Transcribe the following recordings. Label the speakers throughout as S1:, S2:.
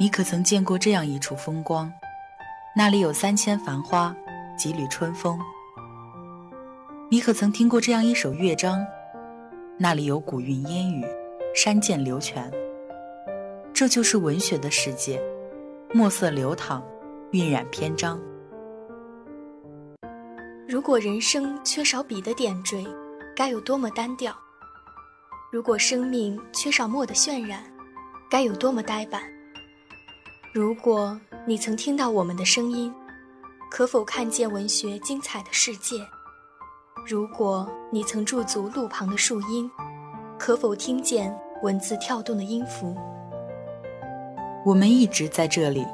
S1: 你可曾见过这样一处风光？那里有三千繁花，几缕春风。你可曾听过这样一首乐章？那里有古韵烟雨，山涧流泉。这就是文学的世界，墨色流淌，晕染篇章。
S2: 如果人生缺少笔的点缀，该有多么单调；如果生命缺少墨的渲染，该有多么呆板。如果你曾听到我们的声音，可否看见文学精彩的世界？如果你曾驻足路旁的树荫，可否听见文字跳动的音符？
S1: 我们一直在这里，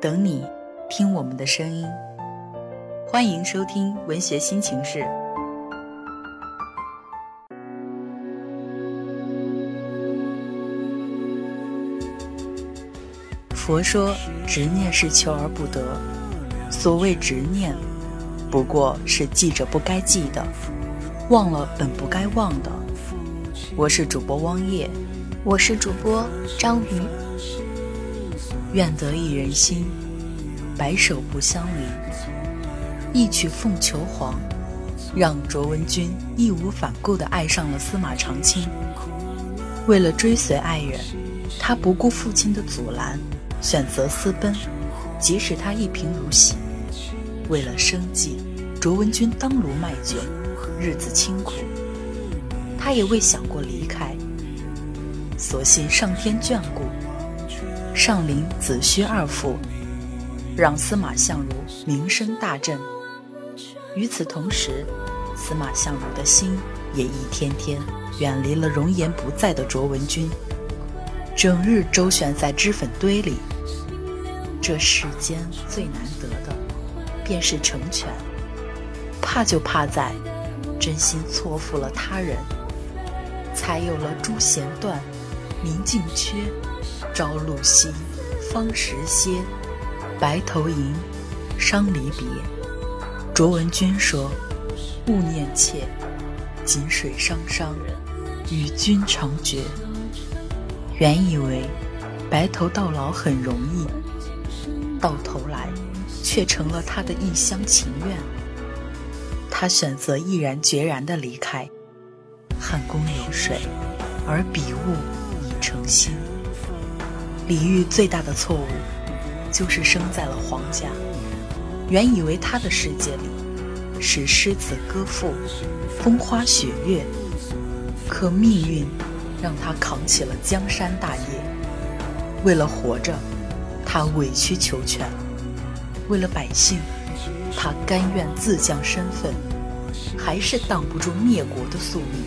S1: 等你听我们的声音。欢迎收听《文学心情室》。佛说，执念是求而不得。所谓执念，不过是记着不该记的，忘了本不该忘的。我是主播汪叶，
S2: 我是主播张瑜。
S1: 愿得一人心，白首不相离。一曲凤求凰，让卓文君义无反顾地爱上了司马长卿。为了追随爱人，他不顾父亲的阻拦。选择私奔，即使他一贫如洗，为了生计，卓文君当炉卖酒，日子清苦。他也未想过离开，所幸上天眷顾，上林子虚二父，让司马相如名声大振。与此同时，司马相如的心也一天天远离了容颜不在的卓文君。整日周旋在脂粉堆里，这世间最难得的，便是成全。怕就怕在真心错付了他人，才有了朱弦断，明镜缺，朝露晞，芳时歇，白头吟，伤离别。卓文君说：“勿念妾，井水汤汤，与君长绝。”原以为白头到老很容易，到头来却成了他的一厢情愿。他选择毅然决然的离开。汉宫流水，而笔物已成心。李煜最大的错误，就是生在了皇家。原以为他的世界里是诗词歌赋、风花雪月，可命运。让他扛起了江山大业，为了活着，他委曲求全；为了百姓，他甘愿自降身份，还是挡不住灭国的宿命。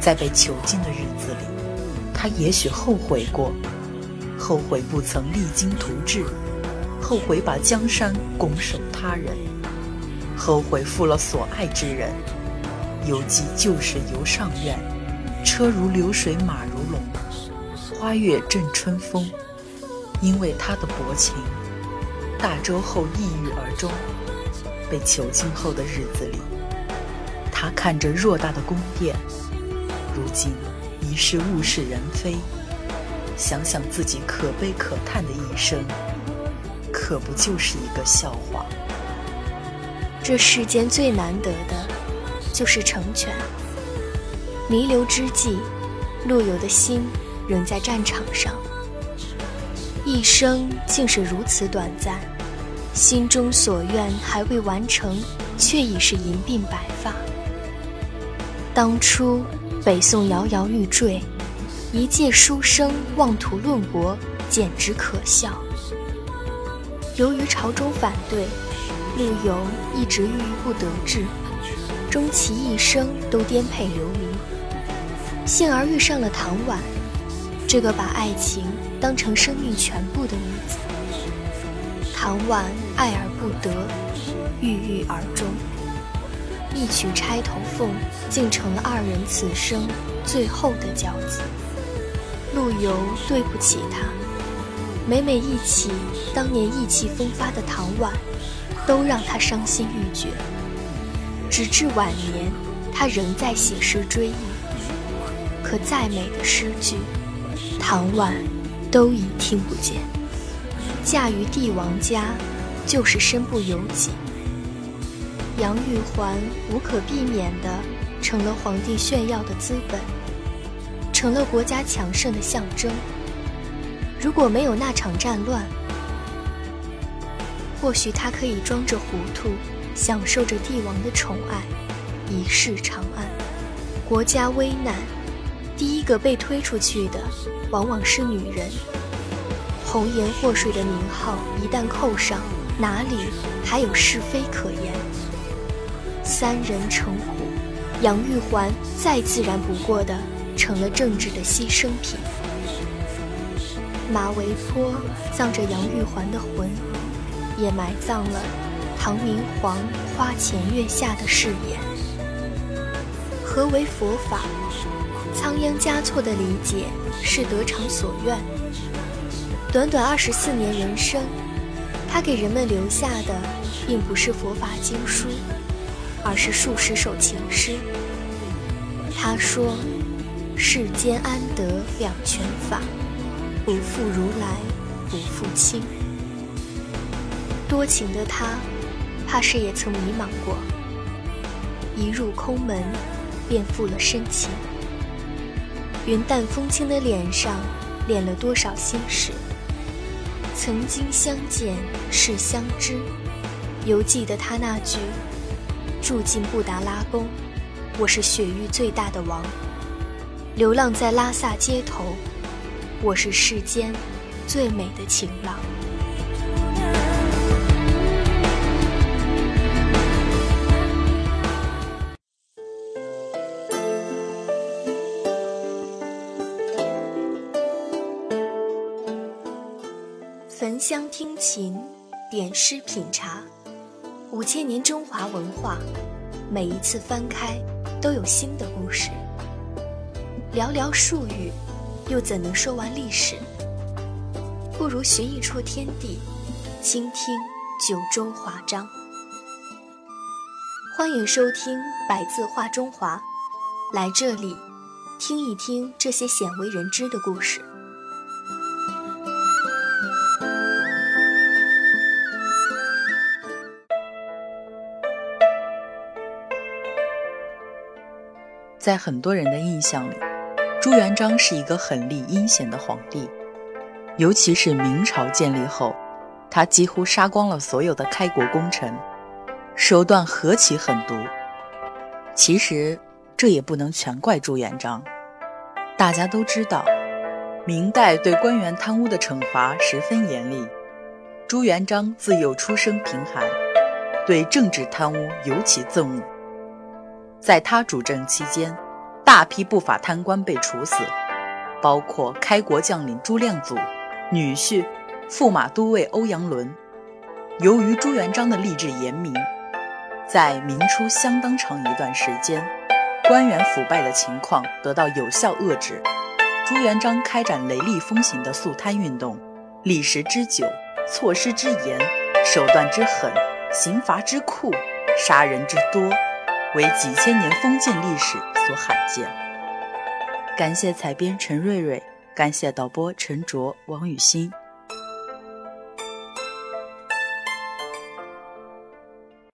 S1: 在被囚禁的日子里，他也许后悔过，后悔不曾励精图治，后悔把江山拱手他人，后悔负了所爱之人。犹记旧时游上苑。车如流水马如龙，花月正春风。因为他的薄情，大周后抑郁而终。被囚禁后的日子里，他看着偌大的宫殿，如今已是物是人非。想想自己可悲可叹的一生，可不就是一个笑话？
S2: 这世间最难得的，就是成全。弥留之际，陆游的心仍在战场上。一生竟是如此短暂，心中所愿还未完成，却已是银鬓白发。当初北宋摇摇欲坠，一介书生妄图论国，简直可笑。由于朝中反对，陆游一直郁郁不得志，终其一生都颠沛流离。幸而遇上了唐婉，这个把爱情当成生命全部的女子。唐婉爱而不得，郁郁而终。一曲《钗头凤》竟成了二人此生最后的交集。陆游对不起她，每每忆起当年意气风发的唐婉，都让他伤心欲绝。直至晚年，他仍在写诗追忆。可再美的诗句，唐婉都已听不见。嫁于帝王家，就是身不由己。杨玉环无可避免的成了皇帝炫耀的资本，成了国家强盛的象征。如果没有那场战乱，或许他可以装着糊涂，享受着帝王的宠爱，一世长安。国家危难，第一个被推出去的往往是女人。红颜祸水的名号一旦扣上，哪里还有是非可言？三人成虎，杨玉环再自然不过的成了政治的牺牲品。马嵬坡葬着杨玉环的魂，也埋葬了唐明皇花前月下的誓言。何为佛法？仓央嘉措的理解是得偿所愿。短短二十四年人生，他给人们留下的并不是佛法经书。而是数十首情诗。他说：“世间安得两全法？不负如来不负卿。”多情的他，怕是也曾迷茫过。一入空门，便负了深情。云淡风轻的脸上，敛了多少心事？曾经相见是相知，犹记得他那句。住进布达拉宫，我是雪域最大的王；流浪在拉萨街头，我是世间最美的情郎。焚香听琴，点诗品茶。五千年中华文化，每一次翻开都有新的故事。寥寥数语，又怎能说完历史？不如寻一处天地，倾听九州华章。欢迎收听《百字画中华》，来这里听一听这些鲜为人知的故事。
S1: 在很多人的印象里，朱元璋是一个狠戾阴险的皇帝，尤其是明朝建立后，他几乎杀光了所有的开国功臣，手段何其狠毒。其实这也不能全怪朱元璋，大家都知道，明代对官员贪污的惩罚十分严厉，朱元璋自幼出身贫寒，对政治贪污尤其憎恶。在他主政期间，大批不法贪官被处死，包括开国将领朱亮祖、女婿驸马都尉欧阳伦。由于朱元璋的吏治严明，在明初相当长一段时间，官员腐败的情况得到有效遏制。朱元璋开展雷厉风行的肃贪运动，历时之久，措施之严，手段之狠，刑罚之酷，杀人之多。为几千年封建历史所罕见。感谢采编陈瑞瑞，感谢导播陈卓、王雨欣。